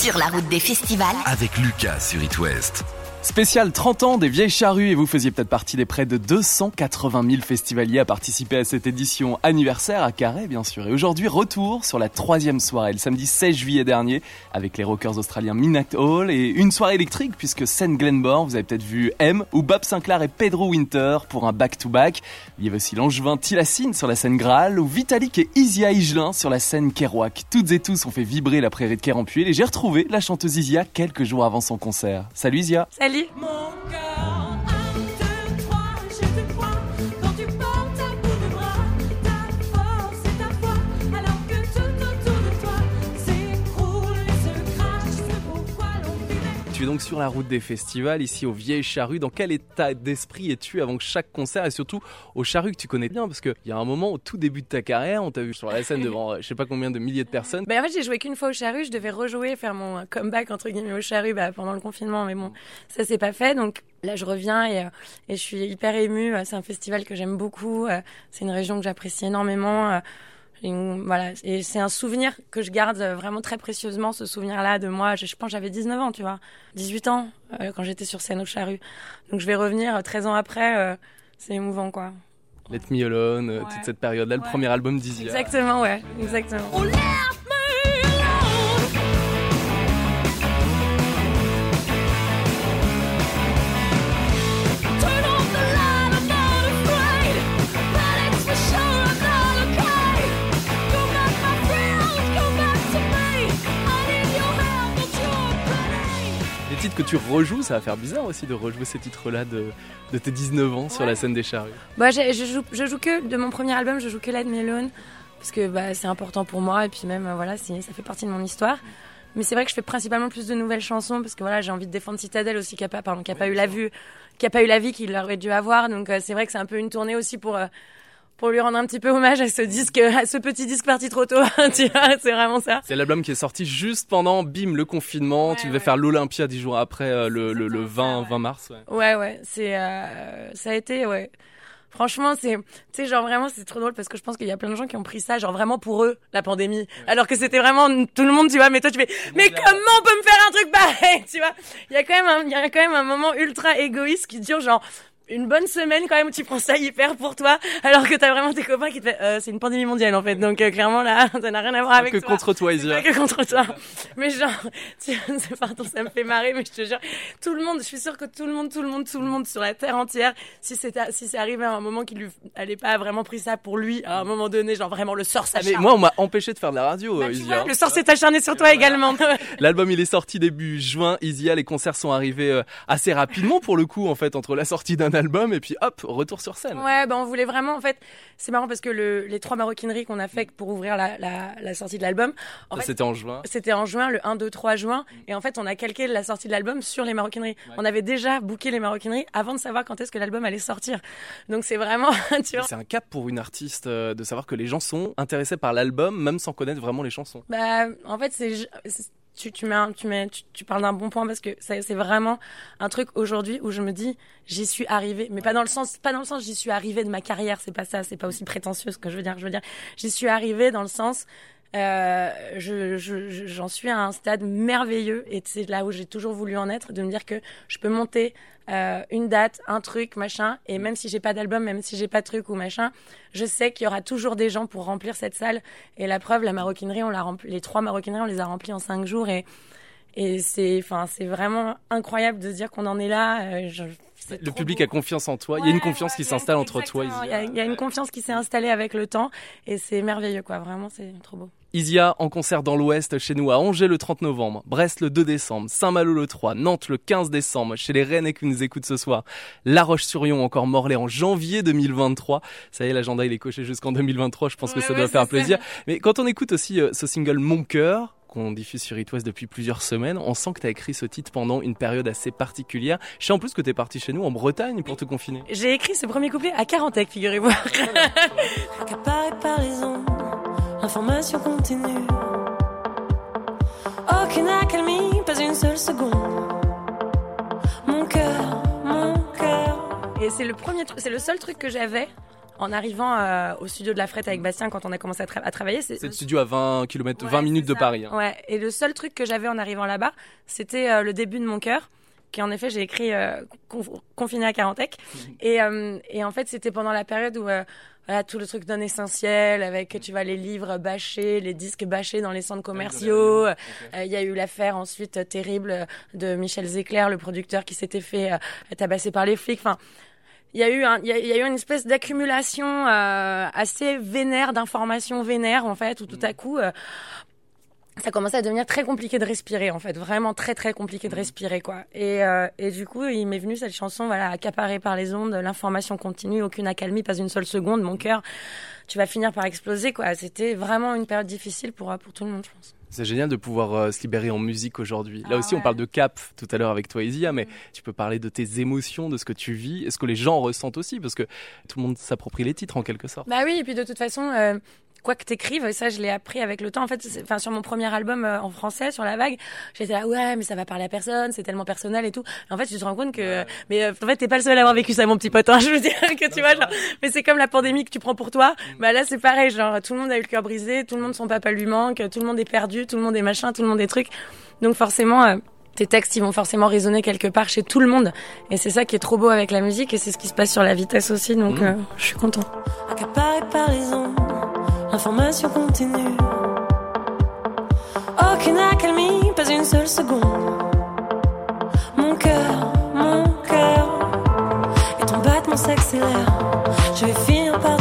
Sur la route des festivals. Avec Lucas sur It West. Spécial 30 ans des vieilles charrues et vous faisiez peut-être partie des près de 280 000 festivaliers à participer à cette édition anniversaire à Carré bien sûr. Et aujourd'hui retour sur la troisième soirée le samedi 16 juillet dernier avec les rockers australiens Minat Hall et une soirée électrique puisque scène Glenmore vous avez peut-être vu M ou Bob Sinclair et Pedro Winter pour un back-to-back. Il y avait aussi l'angevin Tilassine sur la scène Graal ou Vitalik et Isia Higelin sur la scène Kerouac. Toutes et tous ont fait vibrer la prairie de Kerampuil et j'ai retrouvé la chanteuse Isia quelques jours avant son concert. Salut Isia Salut mon cœur, Tu es donc sur la route des festivals, ici aux Vieilles Charrues. Dans quel état d'esprit es-tu avant chaque concert et surtout aux Charrues que tu connais bien? Parce qu'il y a un moment, au tout début de ta carrière, on t'a vu sur la scène devant euh, je sais pas combien de milliers de personnes. Bah, en fait, j'ai joué qu'une fois au charru. Je devais rejouer, faire mon comeback entre guillemets au charru bah, pendant le confinement, mais bon, ça s'est pas fait. Donc là, je reviens et, euh, et je suis hyper émue. Euh, C'est un festival que j'aime beaucoup. euh, C'est une région que j'apprécie énormément. Euh, et, euh, voilà, et c'est un souvenir que je garde euh, vraiment très précieusement, ce souvenir-là de moi. Je, je pense que j'avais 19 ans, tu vois, 18 ans euh, quand j'étais sur scène au charru. Donc je vais revenir euh, 13 ans après. euh, c'est émouvant, quoi. Let Me Alone, euh, Ouais. toute cette période-là, le Ouais. premier album d'Izzy. Exactement, ouais, exactement. Oh, tu rejoues, ça va faire bizarre aussi de rejouer ces titres-là de, de tes 19 ans sur la scène des Charrues. Bah, je, je joue, je joue que de mon premier album, je joue que Let Me Alone parce que bah, c'est important pour moi et puis même euh, voilà, ça fait partie de mon histoire. Mais c'est vrai que je fais principalement plus de nouvelles chansons parce que voilà, j'ai envie de défendre Citadel aussi qui a pas, pardon, qui a pas eu la vue, qui a pas eu la vie qu'il aurait dû avoir. Donc euh, c'est vrai que c'est un peu une tournée aussi pour euh, pour lui rendre un petit peu hommage à ce disque, à ce petit disque parti trop tôt. tu vois, c'est vraiment ça. C'est l'album qui est sorti juste pendant, bim, le confinement. Ouais, tu devais ouais. faire l'Olympia dix jours après, euh, le, le, le exactement 20, ça, 20 mars. ouais. Ouais, ouais, c'est, euh, ça a été, ouais. Franchement, c'est, tu sais, genre vraiment, c'est trop drôle parce que je pense qu'il y a plein de gens qui ont pris ça, genre vraiment pour eux, la pandémie. Alors que c'était vraiment tout le monde, tu vois, mais toi tu fais, mais comment on peut me faire un truc pareil, tu vois? Il y a quand même un, il y a quand même un moment ultra égoïste qui dure genre, une bonne semaine quand même où tu prends ça hyper pour toi, alors que t'as vraiment tes copains qui te font, euh, c'est une pandémie mondiale en fait, donc euh, clairement là, ça n'a rien à voir avec que toi. contre toi, C'est Isia. que contre toi. Mais genre, tu, c'est- pardon, ça me fait marrer, mais je te jure, tout le monde, je suis sûre que tout le monde, tout le monde, tout le monde sur la terre entière, si c'était, si c'est arrivé à un moment qu'il lui allait pas vraiment pris ça pour lui, à un moment donné, genre vraiment le sort Ah, mais s'acharne. moi, on m'a empêché de faire de la radio, Bah, euh, Isia. vois, le sort s'est acharné sur toi également. L'album il est sorti début juin, Isia, les concerts sont arrivés euh, assez rapidement pour le coup en fait entre la sortie d'un album et puis hop, retour sur scène. Ouais, ben on voulait vraiment, en fait, c'est marrant parce que le, les trois maroquineries qu'on a fait pour ouvrir la, la, la sortie de l'album, C'était en juin. C'était en juin, le 1, 2, 3 juin. Et en fait, on a calqué la sortie de l'album sur les maroquineries. On avait déjà booké les maroquineries avant de savoir quand est-ce que l'album allait sortir. Donc c'est vraiment, tu vois. C'est un cap pour une artiste euh, de savoir que les gens sont intéressés par l'album même sans connaître vraiment les chansons. Bah, en fait, c'est- tu, tu mets, un- tu mets, tu, tu parles d'un bon point parce que c'est c'est vraiment un truc aujourd'hui où je me dis, j'y suis arrivée. Mais pas dans le sens, pas dans le sens, j'y suis arrivée de ma carrière. C'est pas ça. C'est pas aussi prétentieux ce que je veux dire. Je veux dire, j'y suis arrivée dans le sens, euh, je, je, je- j'en suis à un stade merveilleux et c'est là où j'ai toujours voulu en être, de me dire que je peux monter euh, une date, un truc, machin, et même si j'ai pas d'album, même si j'ai pas de truc ou machin, je sais qu'il y aura toujours des gens pour remplir cette salle. Et la preuve, la maroquinerie, on l'a rempli, les trois maroquineries, on les a remplis en cinq jours et et c'est, enfin, c'est vraiment incroyable de se dire qu'on en est là. euh, je- c'est Le public beau. a confiance en toi, il y a une confiance ouais, qui s'installe entre toi. Il y, a, il y a une confiance qui s'est installée avec le temps et c'est merveilleux, quoi. Vraiment, c'est trop beau. Isia en concert dans l'Ouest chez nous à Angers le 30 novembre, Brest le 2 décembre, Saint-Malo le 3, Nantes le 15 décembre, chez les Rennais qui nous écoutent ce soir, La Roche-sur-Yon encore Morlaix en janvier 2023. Ça y est, l'agenda il est coché jusqu'en 2023, je pense que ça ouais, doit faire plaisir. Mais quand on écoute aussi euh, ce single Mon cœur, qu'on diffuse sur It West depuis plusieurs semaines, on sent que tu as écrit ce titre pendant une période assez particulière. Je sais en plus que tu es parti chez nous en Bretagne pour te confiner. J'ai écrit ce premier couplet à Carantec, figurez-vous. Accaparé par les ondes, information continue. Aucune accalmie, pas une seule seconde. Mon cœur, mon cœur. Et c'est le premier truc, c'est le seul truc que j'avais en arrivant euh, au studio de la Frette avec Bastien quand on a commencé à, tra- à travailler. C'est le studio à 20 km, 20 Ouais, minutes c'est de. Paris. hein. Ouais. Et le seul truc que j'avais en arrivant là-bas, c'était euh, le début de mon cœur, qui en effet j'ai écrit euh, conf- confiné à Carantec. Et, euh, et en fait, c'était pendant la période où euh, voilà tout le truc non essentiel, avec tu vois les livres bâchés, les disques bâchés dans les centres commerciaux. Euh, Il y a eu l'affaire ensuite terrible de Michel Zecler, le producteur qui s'était fait euh, tabasser par les flics. Enfin. Il y a eu un, il y a, il y a eu une espèce d'accumulation euh, assez vénère d'informations vénères en fait où tout à coup euh, ça commençait à devenir très compliqué de respirer en fait, vraiment très très compliqué de respirer quoi. Et, euh, et du coup, il m'est venu cette chanson, voilà, accaparée par les ondes, l'information continue, aucune accalmie, pas une seule seconde, mon cœur, tu vas finir par exploser quoi. C'était vraiment une période difficile pour pour tout le monde, je pense. C'est génial de pouvoir euh, se libérer en musique aujourd'hui. Là Ah aussi, on parle de cap tout à l'heure avec toi, Isia, mais tu peux parler de tes émotions, de ce que tu vis, et ce que les gens ressentent aussi, parce que tout le monde s'approprie les titres en quelque sorte. Bah oui, et puis de toute façon, euh, quoi que t'écrives, et ça je l'ai appris avec le temps. En fait, enfin sur mon premier album euh, en français, sur la vague, j'étais là ouais, mais ça va parler à personne, c'est tellement personnel et tout. Et en fait, tu te rends compte que, mais euh, en fait, t'es pas le seul à avoir vécu ça, mon petit pote. hein, je veux dire que tu vois, genre, mais c'est comme la pandémie que tu prends pour toi. Bah là, c'est pareil, genre tout le monde a eu le cœur brisé, tout le monde son papa lui manque, tout le monde est perdu, tout le monde est machin, tout le monde est truc. Donc forcément. euh, tes textes, ils vont forcément résonner quelque part chez tout le monde. Et c'est ça qui est trop beau avec la musique, et c'est ce qui se passe sur la vitesse aussi, donc Mhm. euh, je suis content. accaparé par les ondes, information continue. Aucune accalmie, pas une seule seconde. Mon cœur, mon cœur, et ton battement s'accélère. Je vais finir par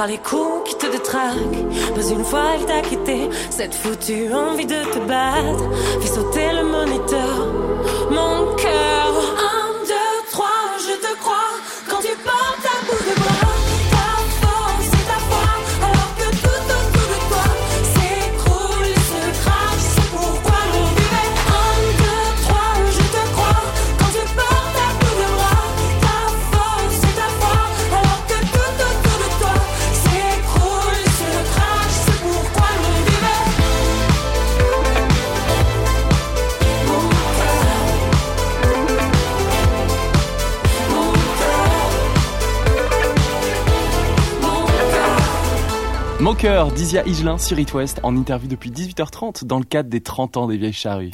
par les coups qui te détraquent, pas une fois elle t'a quitté. Cette foutue envie de te battre, fais sauter le moniteur. Mon cœur, Mon cœur, Dizia Higelin sur It West, en interview depuis 18h30 dans le cadre des 30 ans des vieilles charrues.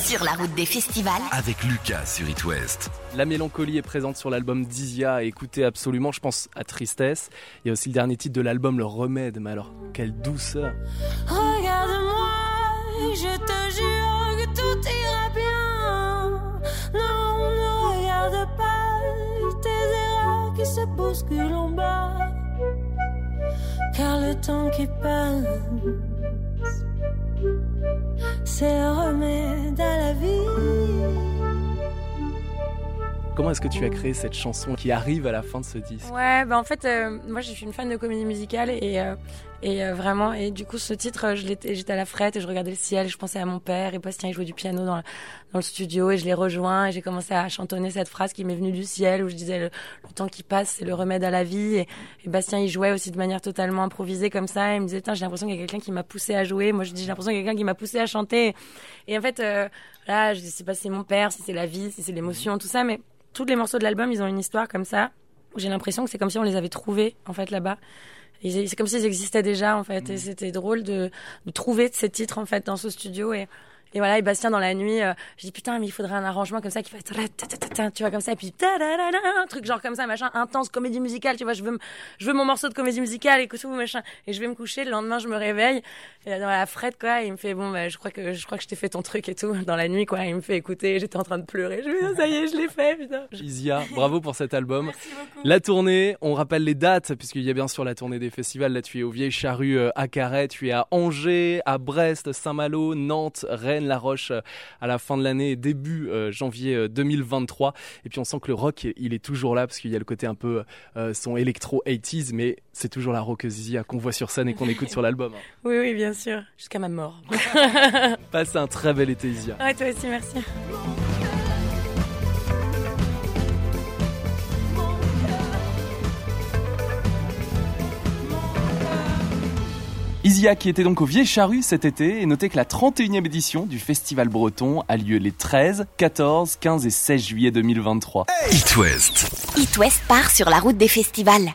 Sur la route des festivals, Avec Lucas sur It West. La mélancolie est présente sur l'album Dizia, écoutez absolument, je pense à Tristesse. Il y a aussi le dernier titre de l'album, Le Remède, mais alors, quelle douceur Regarde-moi, je te jure que tout ira bien. Non, ne regarde pas tes erreurs qui se bousculent en bas. Car le temps qui passe, c'est le remède à la vie. Comment est-ce que tu as créé cette chanson qui arrive à la fin de ce disque? Ouais, bah en fait, euh, moi je suis une fan de comédie musicale et, euh, et euh, vraiment, et du coup ce titre, euh, j'étais à la frette et je regardais le ciel, je pensais à mon père et Bastien il jouait du piano dans, dans le studio et je l'ai rejoint et j'ai commencé à chantonner cette phrase qui m'est venue du ciel où je disais le, temps qui passe c'est le remède à la vie. Et, Bastien il jouait aussi de manière totalement improvisée comme ça et il me disait Tiens, j'ai l'impression qu'il y a quelqu'un qui m'a poussé à jouer, moi je dis j'ai l'impression qu'il y a quelqu'un qui m'a poussé à chanter. Et en fait euh, là je sais pas si c'est mon père, si c'est la vie, si c'est l'émotion, tout ça mais tous les morceaux de l'album, ils ont une histoire comme ça, j'ai l'impression que c'est comme si on les avait trouvés, en fait, là-bas. C'est comme s'ils existaient déjà, en fait. Et c'était drôle de, de trouver ces titres, en fait, dans ce studio. Et, et voilà, et Bastien, dans la nuit, euh, je dis, putain, mais il faudrait un arrangement comme ça qui fait, ta-ta-ta-ta, tu vois, comme ça, et puis, un truc genre comme ça, machin, intense, comédie musicale, tu vois, je veux, je veux mon morceau de comédie musicale et tout, machin. Et je vais me coucher, le lendemain, je me réveille, et dans la frette, quoi, et il me fait, bon, bah, je crois que, je crois que je t'ai fait ton truc et tout, dans la nuit, quoi. Il me fait écouter, j'étais en train de pleurer. Je me dis, ça y est, je l'ai fait, putain. Isia, bravo pour cet album. Merci beaucoup. La tournée, on rappelle les dates, puisqu'il y a bien sûr la tournée des festivals. Là, tu es au Vieille Charrue euh, à Carhaix, tu es à Angers, à Brest, Saint-Malo, Nantes, Rennes, La Roche euh, à la fin de l'année, début euh, janvier euh, 2023. Et puis on sent que le rock, il est toujours là, parce qu'il y a le côté un peu euh, son électro 80s, mais c'est toujours la rockeuse Isia qu'on voit sur scène et qu'on écoute sur l'album. hein. Oui, oui, bien sûr. Jusqu'à ma mort. Passe un très bel été, Isia. Ouais, toi aussi, merci. Isia qui était donc au Vieille Charrue cet été et notez que la 31e édition du Festival Breton a lieu les 13, 14, 15 et 16 juillet 2023. It West. It West part sur la route des festivals.